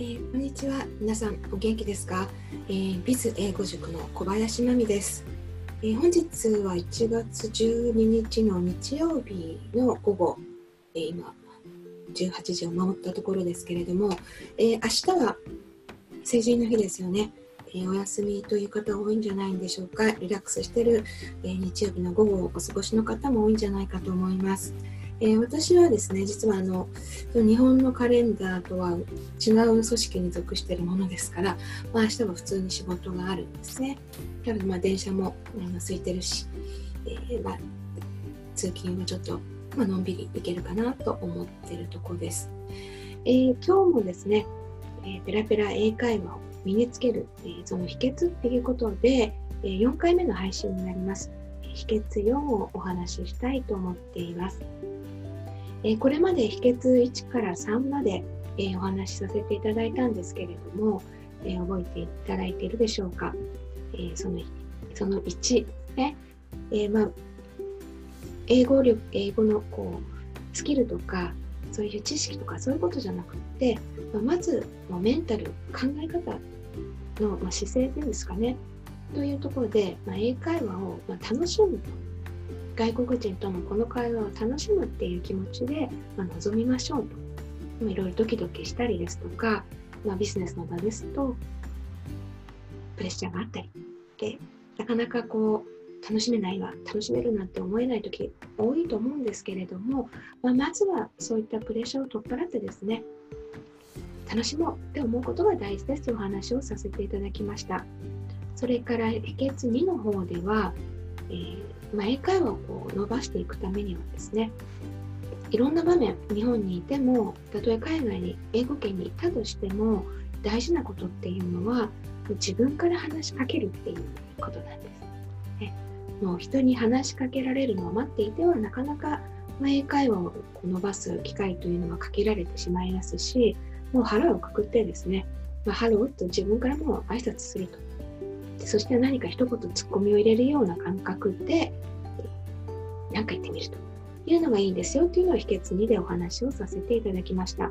えー、こんにちは。皆さんお元気ですか、えー、ビズ英語塾の小林真美です、えー、本日は1月12日の日曜日の午後、え、今18時を回ったところですけれども、えー、明日は成人の日ですよね、え、お休みという方多いんじゃないんでしょうか。リラックスしてる、え、日曜日の午後をお過ごしの方も多いんじゃないかと思います、えー、私はですね実はあの日本のカレンダーとは違う組織に属しているものですから、まあ、明日は普通に仕事があるんですね。ただまあ電車もあの空いてるし、えー、まあ、通勤はちょっと、まあのんびり行けるかなと思っているところです、えー、今日もですね、えペラペラ英会話を身につける、えその秘訣っていうことで、え4回目の配信になります。秘訣4をお話ししたいと思っています。えこれまで秘訣1から3まで、えお話しさせていただいたんですけれども、え覚えていただいているでしょうか。えそのその1ね、えまあ、英語力英語のこうスキルとかそういう知識とかそういうことじゃなくって、ま、まず、まメンタル考え方の、ま姿勢っていうんですかね。というところで、まあ、英会話を、ま楽しむと。外国人とのこの会話を楽しむっていう気持ちで、まあ、臨みましょうと。いろいろドキドキしたりですとか、まあ、ビジネスの場ですとプレッシャーがあったりでなかなかこう楽しめないわ楽しめるなんて思えない時多いと思うんですけれども、まあ、まずはそういったプレッシャーを取っ払ってですね楽しもうって思うことが大事ですというお話をさせていただきましたそれから秘訣2の方では、えーまあ、英会話をこう伸ばしていくためにはですねいろんな場面日本にいてもたとえ海外に英語圏にいたとしても大事なことっていうのは自分から話しかけるっていうことなんです。ね、もう人に話しかけられるのを待っていてはなかなか英会話を伸ばす機会というのは限られてしまいますしもう腹をくくってですね、まあ、ハローと自分からも挨拶するとそして何か一言ツッコミを入れるような感覚で何か言ってみるというのがいいんですよというのを秘訣2でお話をさせていただきました。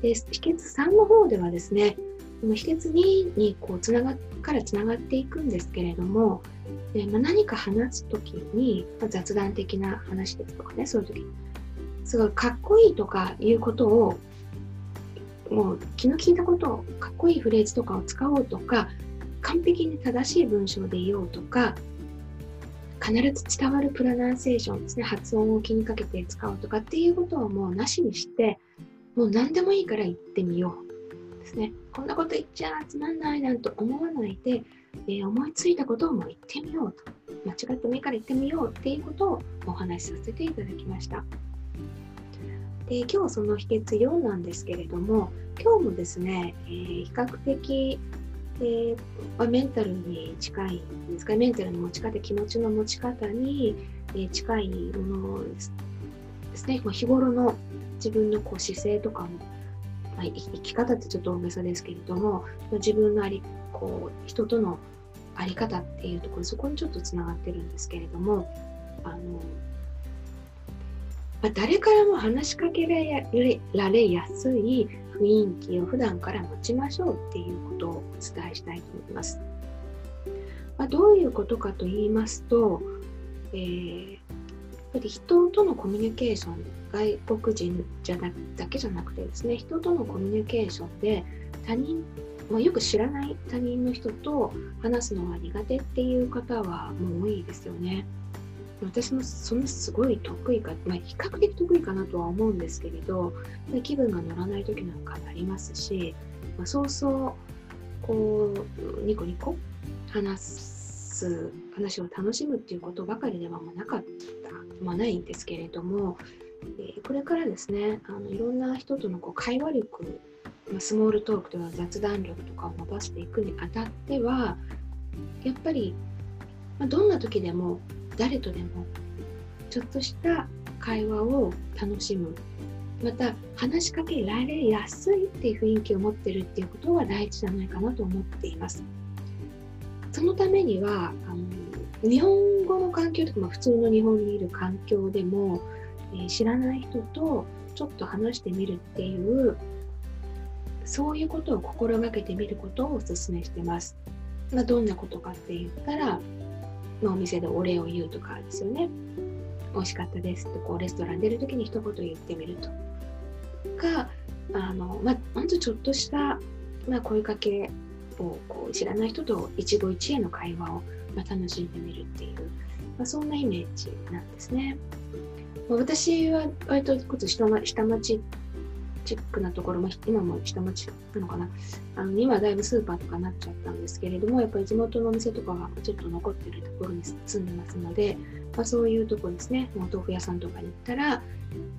で秘訣3の方ではですねこの秘訣2にこうつながからつながっていくんですけれども、でまあ、何か話す時に、ま、雑談的な話ですとかねそういう時すごいかっこいいとかいうことをもう気の利いたことをかっこいいフレーズとかを使おうとか完璧に正しい文章で言おうとか必ず伝わるプロナンセーションですね発音を気にかけて使うとかっていうことはもうなしにしてもう何でもいいから言ってみようですね。こんなこと言っちゃつまんないなんて思わないで、えー、思いついたことをもう言ってみようと。間違ってもいいから言ってみようっていうことをお話しさせていただきました。で今日その秘訣4なんですけれども今日もですね、えー、比較的で、まあ、メンタルに近いですかメンタルの持ち方気持ちの持ち方に、え近いものですね、まあ、日頃の自分のこう姿勢とかも、まあ、生き方ってちょっと大げさですけれども、自分のありこう人との在り方っていうところそこにちょっとつながってるんですけれどもあの、まあ、誰からも話しかけられやすい雰囲気を普段から持ちましょうっていうことをお伝えしたいと思います。まあ、どういうことかと言いますと、えー、やっぱり人とのコミュニケーション外国人じゃなだけじゃなくてですね人とのコミュニケーションで他人、まあ、よく知らない他人の人と話すのが苦手っていう方はもう多いですよね。私もそんなすごい得意か、まあ、比較的得意かなとは思うんですけれど気分が乗らない時なんかありますし、まあ、そうそうこうニコニコ話す話を楽しむっていうことばかりではなかった、まあ、ないんですけれども、え、これからですねあのいろんな人とのこう会話力、まあ、スモールトークとか雑談力とかを伸ばしていくにあたってはやっぱり、まあ、どんな時でも誰とでもちょっとした会話を楽しむまた話しかけられやすいっていう雰囲気を持ってるっていうことが大事じゃないかなと思っていますそのためにはあの日本語の環境とか、まあ、普通の日本にいる環境でも、えー、知らない人とちょっと話してみるっていうそういうことを心がけてみることをお勧めしてます。まあ、どんなことかって言ったら、まあ、お店でお礼を言うとかですよね。美味しかったですってこうレストラン出るときに一言言ってみるとかあの、まあ、ほんとちょっとした、まあ、声かけをこう知らない人と一期一会の会話を、まあ、楽しんでみるっていう、まあ、そんなイメージなんですね。ま、私は割と下町チックなところも今も下町なのかな？あの今だいぶスーパーとかになっちゃったんですけれどもやっぱり地元のお店とかがちょっと残ってるところに住んでますので、まあ、そういうとこですねお豆腐屋さんとかに行ったら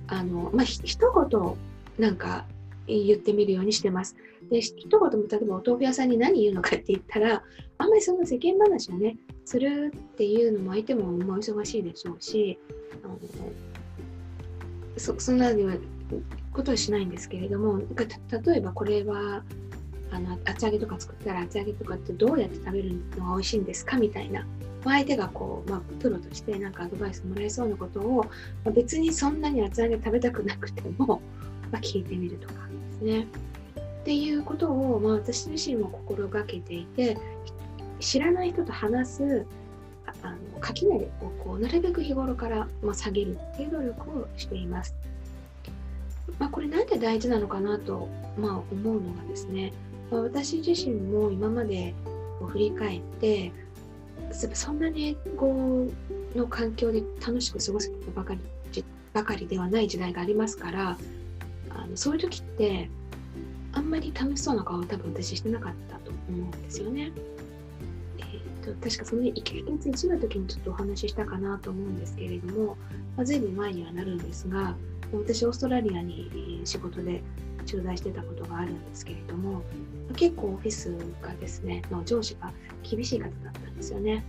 あの、まあ、ひ一言なんか言ってみるようにしてます。で一言も例えばお豆腐屋さんに何言うのかって言ったらあんまりその世間話をねするっていうのも相手ももう忙しいでしょうしあのそそんなにはことはしないんですけれども例えばこれはあの厚揚げとか作ったら厚揚げとかってどうやって食べるのが美味しいんですかみたいな相手がこう、まあ、プロとしてなんかアドバイスもらえそうなことを、まあ、別にそんなに厚揚げ食べたくなくても、まあ、聞いてみるとかですね。っていうことを、まあ、私自身も心がけていて知らない人と話すあの垣根をこうなるべく日頃から、まあ、下げるっていう努力をしています。まあ、これなんで大事なのかなと、まあ、思うのがですね、まあ、私自身も今まで振り返ってそんなに英語の環境で楽しく過ごせたばかりばかりではない時代がありますからあのそういう時ってあんまり楽しそうな顔を多分私してなかったと思うんですよね。と、確かその1ヶ月1の時にちょっとお話ししたかなと思うんですけれども、まあ、随分前にはなるんですが私オーストラリアに仕事で駐在してたことがあるんですけれども結構オフィスがですねの上司が厳しい方だったんですよね。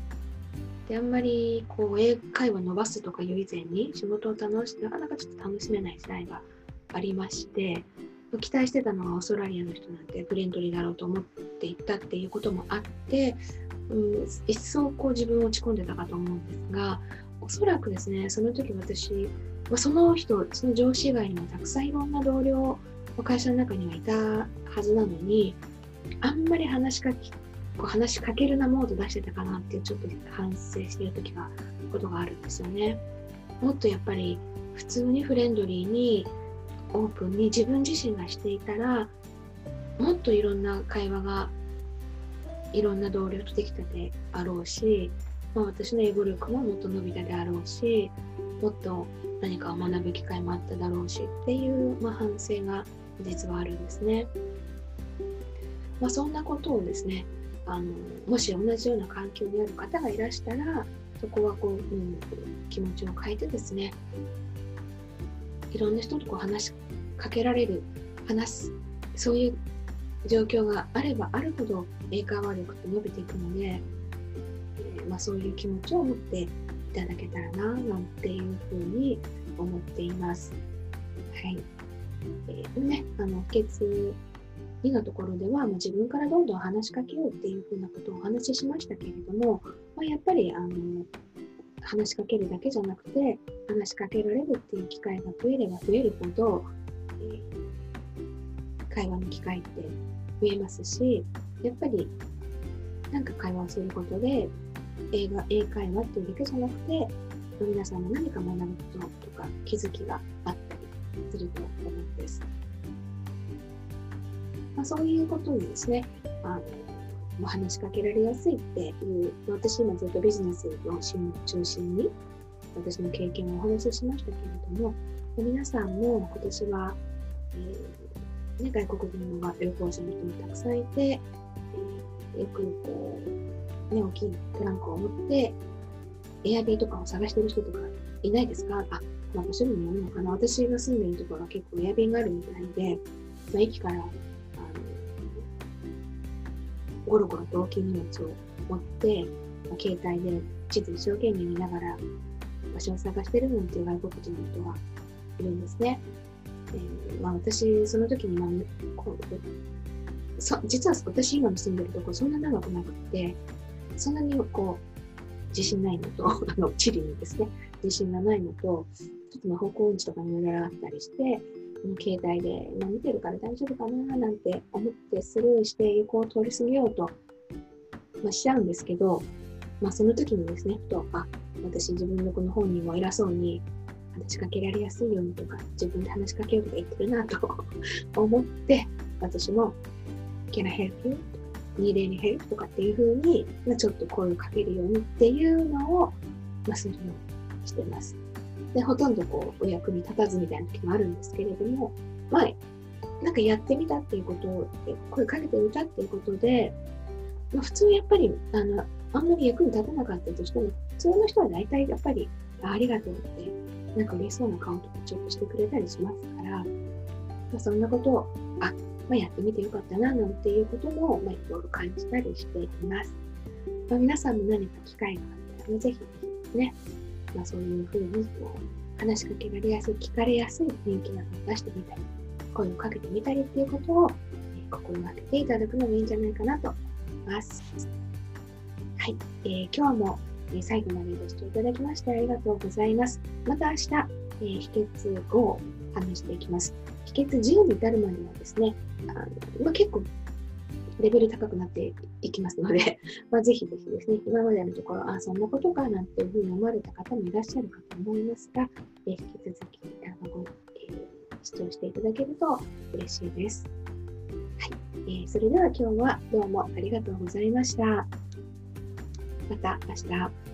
であんまりこう英会話伸ばすとかいう以前に仕事を楽しなかなかちょっと楽しめない時代がありまして期待してたのはオーストラリアの人なんてフレンドリーだろうと思っていったっていうこともあって、うん、一層こう自分を落ち込んでたかと思うんですがおそらくですねその時私ま、その人、その上司以外にもたくさんいろんな同僚、会社の中にはいたはずなのに、あんまり話しかけ、こう話しかけるなモード出してたかなっていうちょっと反省してる時が、ことがあるんですよね。もっとやっぱり普通にフレンドリーにオープンに自分自身がしていたらもっといろんな会話がいろんな同僚とできたであろうし、まあ、私の英語力ももっと伸びたであろうしもっと何かを学ぶ機会もあっただろうしっていう、まあ、反省が実はあるんですね。まあ、そんなことをですねあのもし同じような環境にある方がいらしたらそこはこう、うん、気持ちを変えてですねいろんな人とこう話しかけられる話すそういう状況があればあるほど英会話力って伸びていくので、えー、まあ、そういう気持ちを持っていただけたらななんていうふうに思っています。はい。えー、ね、あの、秘訣2のところでは、まあ、自分からどんどん話しかけようっていうふうなことをお話ししましたけれども、まあ、やっぱりあの話しかけるだけじゃなくて話しかけられるっていう機会が増えれば増えるほど、えー、会話の機会って増えますしやっぱりなんか会話をすることで映画英会話っていうだけじゃなくて皆さんも何か学ぶこととか気づきがあったりすると思うんです。まあ、そういうことにですねあの話しかけられやすいっていう私今ずっとビジネスの中心に私の経験をお話ししましたけれども皆さんも今年は、えーね、外国人の旅行者の人もたくさんいて、よくこうね、大きいトランクを持って、エアビーとかを探してる人とかいないですか？あ、まあ、場所にもよるのかな？私が住んでるところは結構エアビーがあるみたいで、まあ、駅から、あの、ゴロゴロと大きい荷物を持って、まあ、携帯で地図一生懸命見ながら場所を探してるなんていう外国人の人がいるんですね。えまあ、私、その時に、まあ、こうそ実は私今住んでるとこそんな長くなくて、そんなにこう自信ないのと、あの地理にですね、自信がないのと、ちょっとまあ方向音痴とかにいろいろあったりして、携帯で今見てるから大丈夫かななんて思ってスルーして横を通り過ぎようと、まあ、しちゃうんですけど、まあ、その時にですね、ふと、あ、私自分のこの本人も偉そうに話しかけられやすいようにとか、自分で話しかけようとか言ってるなと 思って、私も、Can I help you? Need any help? とかっていうふうに、まあ、ちょっと声をかけるようにっていうのを、まあ、するようにしてます。で、ほとんどこう、お役に立たずみたいな時もあるんですけれども、まあ、なんかやってみたっていうことを、声かけてみたっていうことで、まあ、普通やっぱり、あの、あんまり役に立たなかったとしても、普通の人は大体やっぱり、あありがとうって、なんか嬉しそうな顔とかちょっとしてくれたりしますから、まあ、そんなことを、あ、まあ、やってみてよかったな、なんていうことも、まあ、いろいろ感じたりしています。まあ、皆さんも何か機会があったら、ぜひね、まあ、そういうふうにこう話しかけられやすい、聞かれやすい雰囲気などを出してみたり、声をかけてみたりっていうことを、心がけていただくのがいいんじゃないかなと思います。はい、えー、今日も、え最後までご視聴いただきましてありがとうございます。また明日、えー、秘訣5を話していきます。秘訣10に至るまではですね、あまあ、結構レベル高くなっていきますので、まあ、ぜひぜひですね、今までのところ、あ、そんなことかなんていうふうに思われた方もいらっしゃるかと思いますが、え引き続きあのご、えー、視聴していただけると嬉しいです。はい、えー、それでは今日はどうもありがとうございました。また明日。